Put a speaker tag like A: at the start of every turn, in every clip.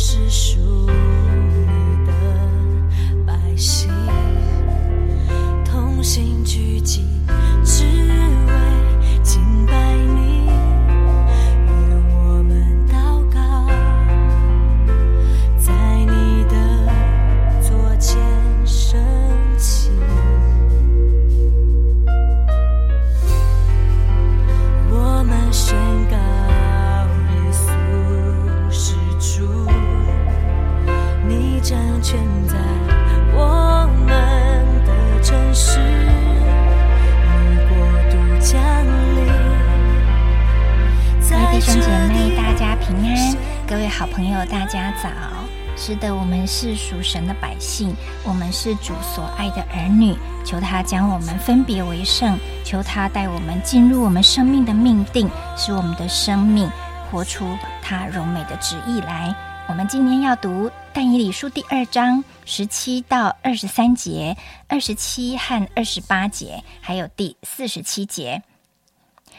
A: 是属你的百姓，同心聚集，只为敬拜你。
B: 朋友，大家早！是的，我们是属神的百姓，我们是主所爱的儿女。求他将我们分别为圣，求他带我们进入我们生命的命定，使我们的生命活出他荣美的旨意来。我们今天要读但以理书第二章十七到二十三节、二十七和二十八节，还有第四十七节。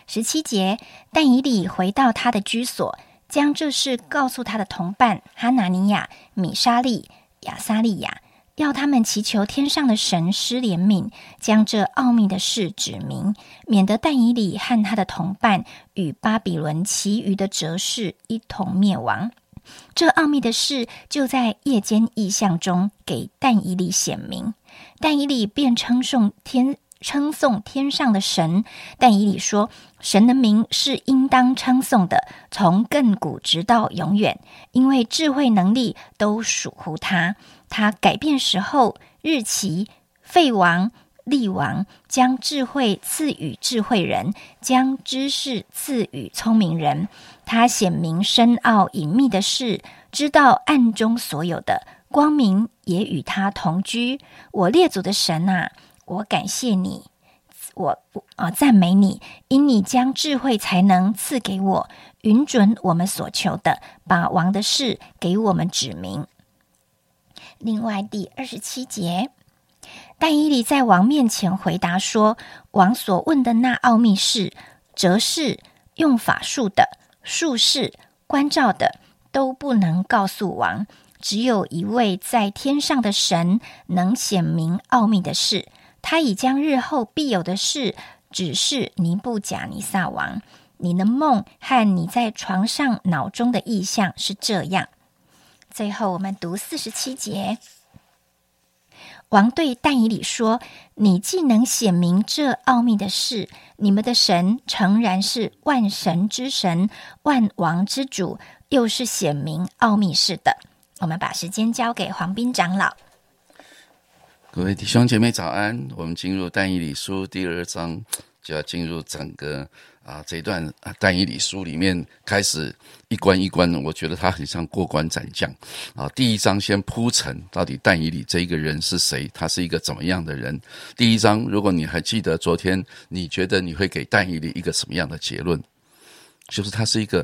B: 十七节，但以理回到他的居所，将这事告诉他的同伴哈拿尼亚、米沙利、亚撒利亚，要他们祈求天上的神施怜悯，将这奥秘的事指明，免得但以理和他的同伴与巴比伦其余的哲士一同灭亡。这奥秘的事就在夜间异象中给但以理显明，但以理便称颂天称颂天上的神。但以理说：“神的名是应当称颂的，从亘古直到永远，因为智慧能力都属乎他。他改变时候、日期、废王。”立王将智慧赐予智慧人，将知识赐予聪明人。他显明深奥隐秘的事，知道暗中所有的光明，也与他同居。我列祖的神啊，我感谢你，我啊赞美你，因你将智慧才能赐给我，允准我们所求的，把王的事给我们指明。另外第二十七节。但以理在王面前回答说：“王所问的那奥秘事，则是用法术的、术士、关照的，都不能告诉王。只有一位在天上的神能显明奥秘的事。他已将日后必有的事指示尼布甲尼撒王。你的梦和你在床上脑中的意象是这样。”最后，我们读四十七节。王对但以理说：“你既能显明这奥秘的事，你们的神诚然是万神之神、万王之主，又是显明奥秘事的。”我们把时间交给黄斌长老。
C: 各位弟兄姐妹早安！我们进入但以理书第二章，就要进入整个啊这一段啊但以理书里面开始一关一关的，我觉得他很像过关斩将啊。第一章先铺陈到底但以理这一个人是谁，他是一个怎么样的人。第一章，如果你还记得昨天，你觉得你会给但以理一个什么样的结论？就是他是一个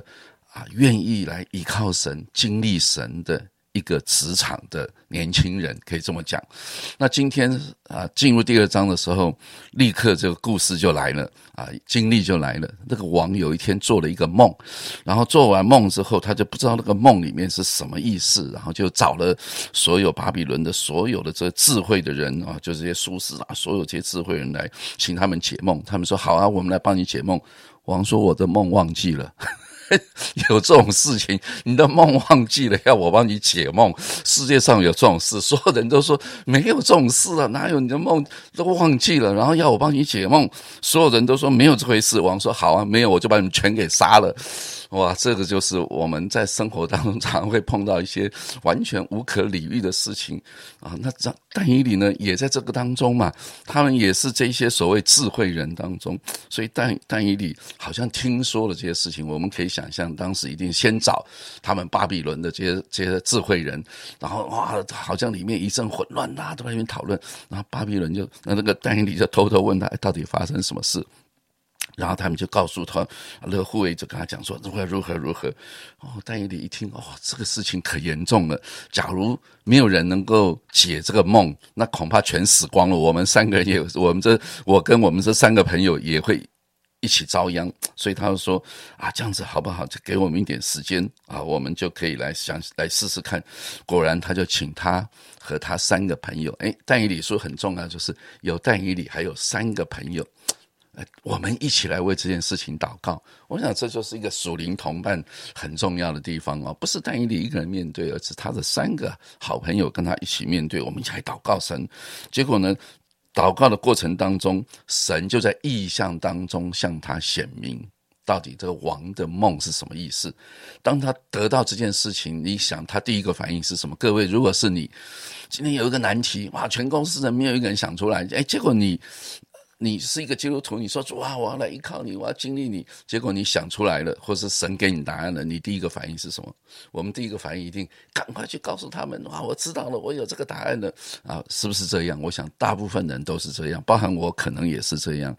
C: 啊愿意来依靠神、经历神的。一个职场的年轻人可以这么讲。那今天啊，进入第二章的时候，立刻这个故事就来了啊，经历就来了。那个王有一天做了一个梦，然后做完梦之后，他就不知道那个梦里面是什么意思，然后就找了所有巴比伦的所有的这智慧的人啊，就这些术士啊，所有这些智慧人来请他们解梦。他们说好啊，我们来帮你解梦。王说我的梦忘记了。有这种事情，你的梦忘记了，要我帮你解梦。世界上有这种事，所有人都说没有这种事啊，哪有你的梦都忘记了，然后要我帮你解梦，所有人都说没有这回事。王说好啊，没有我就把你们全给杀了。哇，这个就是我们在生活当中常会碰到一些完全无可理喻的事情啊。那张但以理呢，也在这个当中嘛，他们也是这些所谓智慧人当中，所以但但以理好像听说了这些事情，我们可以想象，当时一定先找他们巴比伦的这些这些智慧人，然后哇，好像里面一阵混乱，大家都在那边讨论，然后巴比伦就那那个但以理就偷偷问他，到底发生什么事。然后他们就告诉他，那个护卫就跟他讲说如何如何如何。哦，但以理一听，哦，这个事情可严重了。假如没有人能够解这个梦，那恐怕全死光了。我们三个人也，我们这我跟我们这三个朋友也会一起遭殃，所以他就说啊，这样子好不好？就给我们一点时间啊，我们就可以来想来试试看。果然，他就请他和他三个朋友，哎，但以理说很重要，就是有但以理，还有三个朋友。我们一起来为这件事情祷告。我想这就是一个属灵同伴很重要的地方哦，不是单一的一个人面对，而是他的三个好朋友跟他一起面对。我们一起来祷告神，结果呢，祷告的过程当中，神就在意象当中向他显明，到底这个王的梦是什么意思。当他得到这件事情，你想他第一个反应是什么？各位，如果是你今天有一个难题，哇，全公司人没有一个人想出来，哎，结果你。你是一个基督徒，你说主啊，我要来依靠你，我要经历你。结果你想出来了，或是神给你答案了，你第一个反应是什么？我们第一个反应一定赶快去告诉他们，哇，我知道了，我有这个答案了啊，是不是这样？我想大部分人都是这样，包含我可能也是这样。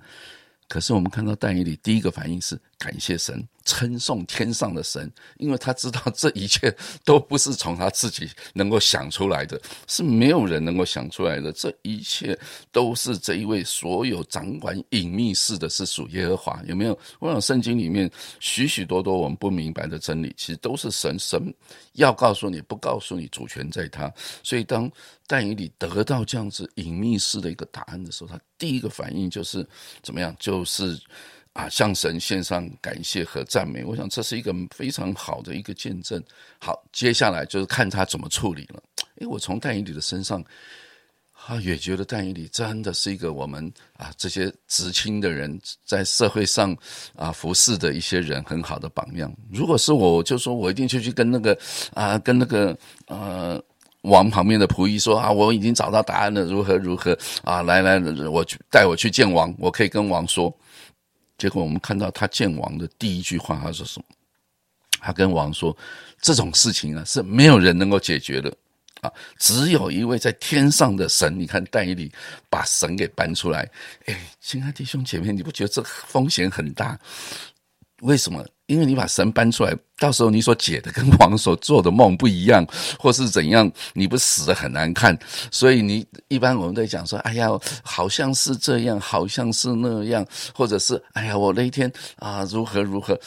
C: 可是我们看到但以理第一个反应是感谢神。称颂天上的神，因为他知道这一切都不是从他自己能够想出来的，是没有人能够想出来的。这一切都是这一位所有掌管隐秘事的，是属耶和华。有没有？我想圣经里面许许多多我们不明白的真理，其实都是神神要告诉你，不告诉你，主权在他。所以当但以理得到这样子隐秘式的一个答案的时候，他第一个反应就是怎么样？就是。啊，向神献上感谢和赞美，我想这是一个非常好的一个见证。好，接下来就是看他怎么处理了。诶，我从但以理的身上，啊，也觉得但以理真的是一个我们啊这些知青的人在社会上啊服侍的一些人很好的榜样。如果是我，就说我一定就去跟那个啊跟那个呃王旁边的仆役说啊，我已经找到答案了，如何如何啊，来来，我去带我去见王，我可以跟王说。结果我们看到他见王的第一句话，他说什么？他跟王说：“这种事情啊，是没有人能够解决的啊，只有一位在天上的神。你看，但以理把神给搬出来。哎，亲爱弟兄姐妹，你不觉得这风险很大？为什么？因为你把神搬出来，到时候你所解的跟王所做的梦不一样，或是怎样，你不死的很难看。所以你一般我们在讲说，哎呀，好像是这样，好像是那样，或者是哎呀，我那一天啊，如何如何。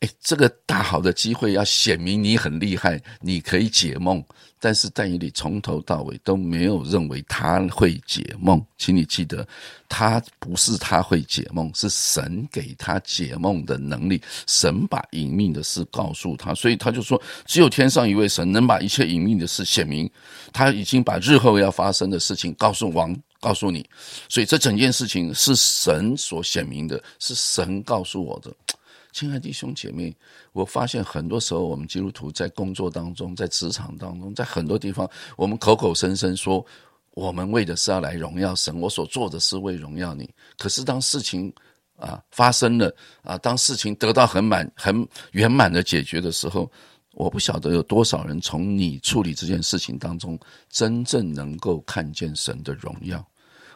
C: 哎，这个大好的机会要显明你很厉害，你可以解梦。但是但以理从头到尾都没有认为他会解梦，请你记得，他不是他会解梦，是神给他解梦的能力。神把隐秘的事告诉他，所以他就说，只有天上一位神能把一切隐秘的事显明。他已经把日后要发生的事情告诉王，告诉你。所以这整件事情是神所显明的，是神告诉我的。亲爱的弟兄姐妹，我发现很多时候，我们基督徒在工作当中，在职场当中，在很多地方，我们口口声声说我们为的是要来荣耀神，我所做的是为荣耀你。可是当事情啊发生了啊，当事情得到很满、很圆满的解决的时候，我不晓得有多少人从你处理这件事情当中，真正能够看见神的荣耀。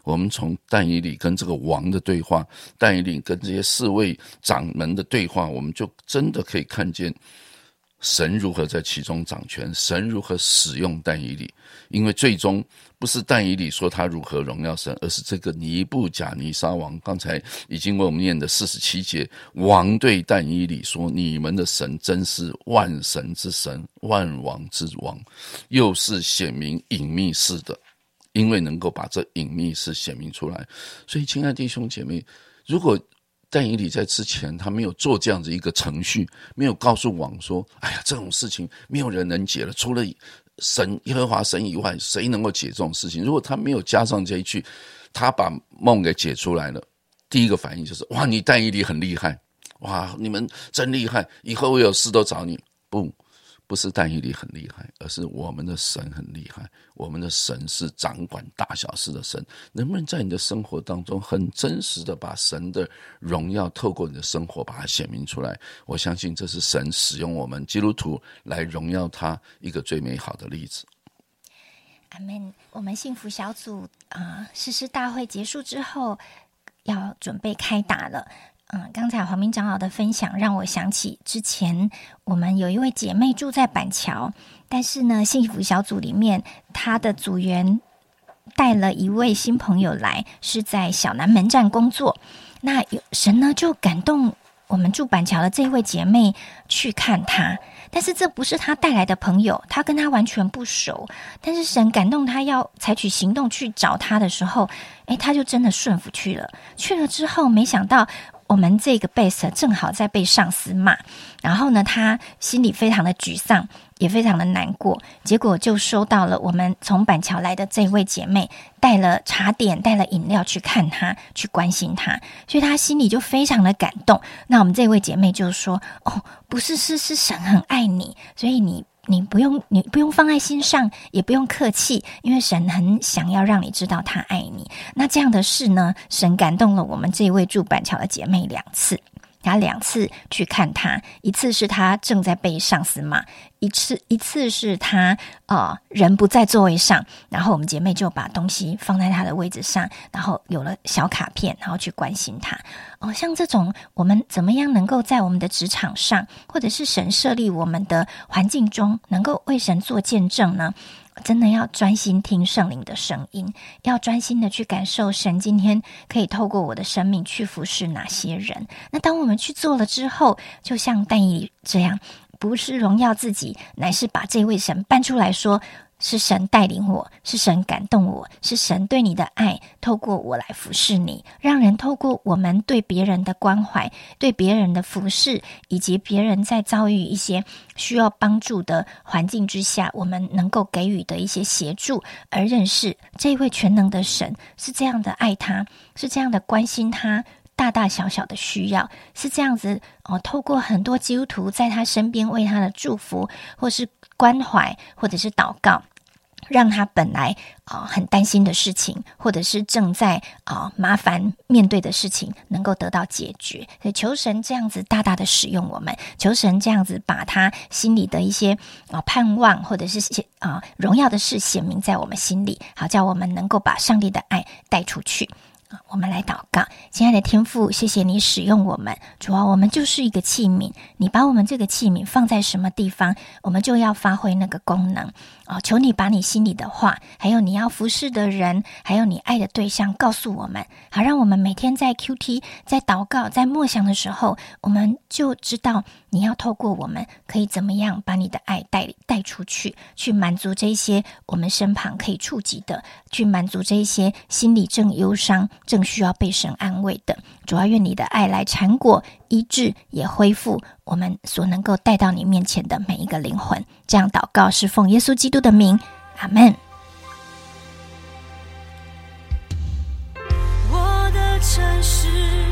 C: 我们从但以理跟这个王的对话，但以理跟这些侍卫掌门的对话，我们就真的可以看见神如何在其中掌权，神如何使用但以理。因为最终不是但以理说他如何荣耀神，而是这个尼布甲尼撒王。刚才已经为我们念的四十七节，王对但以理说：“你们的神真是万神之神，万王之王，又是显明隐秘式的。”因为能够把这隐秘事显明出来，所以亲爱的弟兄姐妹，如果但以理在之前他没有做这样子一个程序，没有告诉王说：“哎呀，这种事情没有人能解了，除了神耶和华神以外，谁能够解这种事情？”如果他没有加上这一句，他把梦给解出来了，第一个反应就是：“哇，你但以理很厉害，哇，你们真厉害，以后我有事都找你。”不。不是但以理很厉害，而是我们的神很厉害。我们的神是掌管大小事的神。能不能在你的生活当中很真实的把神的荣耀透过你的生活把它显明出来？我相信这是神使用我们基督徒来荣耀他一个最美好的例子。
B: 阿门。我们幸福小组啊，誓师大会结束之后要准备开打了。嗯，刚才黄明长老的分享让我想起之前我们有一位姐妹住在板桥，但是呢，幸福小组里面她的组员带了一位新朋友来，是在小南门站工作。那有神呢就感动我们住板桥的这位姐妹去看他，但是这不是他带来的朋友，他跟他完全不熟。但是神感动他要采取行动去找他的时候，诶，他就真的顺服去了。去了之后，没想到。我们这个 base 正好在被上司骂，然后呢，他心里非常的沮丧，也非常的难过。结果就收到了我们从板桥来的这位姐妹带了茶点、带了饮料去看他，去关心他，所以他心里就非常的感动。那我们这位姐妹就说：“哦，不是，是是神很爱你，所以你。”你不用，你不用放在心上，也不用客气，因为神很想要让你知道他爱你。那这样的事呢，神感动了我们这位住板桥的姐妹两次。她两次去看他，一次是他正在被上司骂，一次一次是他呃人不在座位上，然后我们姐妹就把东西放在他的位置上，然后有了小卡片，然后去关心他。哦，像这种我们怎么样能够在我们的职场上，或者是神设立我们的环境中，能够为神做见证呢？真的要专心听圣灵的声音，要专心的去感受神今天可以透过我的生命去服侍哪些人。那当我们去做了之后，就像但以这样，不是荣耀自己，乃是把这位神搬出来说。是神带领我，是神感动我，是神对你的爱，透过我来服侍你，让人透过我们对别人的关怀、对别人的服侍，以及别人在遭遇一些需要帮助的环境之下，我们能够给予的一些协助，而认识这位全能的神是这样的爱他，是这样的关心他大大小小的需要，是这样子哦。透过很多基督徒在他身边为他的祝福，或是关怀，或者是祷告。让他本来啊很担心的事情，或者是正在啊麻烦面对的事情，能够得到解决。求神这样子大大的使用我们，求神这样子把他心里的一些啊盼望，或者是些啊荣耀的事显明在我们心里，好叫我们能够把上帝的爱带出去。我们来祷告，亲爱的天父，谢谢你使用我们。主啊，我们就是一个器皿，你把我们这个器皿放在什么地方，我们就要发挥那个功能。哦，求你把你心里的话，还有你要服侍的人，还有你爱的对象，告诉我们，好让我们每天在 Q T 在祷告在默想的时候，我们就知道你要透过我们，可以怎么样把你的爱带带出去，去满足这些我们身旁可以触及的，去满足这些心里正忧伤。正需要被神安慰的，主要愿你的爱来缠裹医治，也恢复我们所能够带到你面前的每一个灵魂。这样祷告是奉耶稣基督的名，阿门。
A: 城市。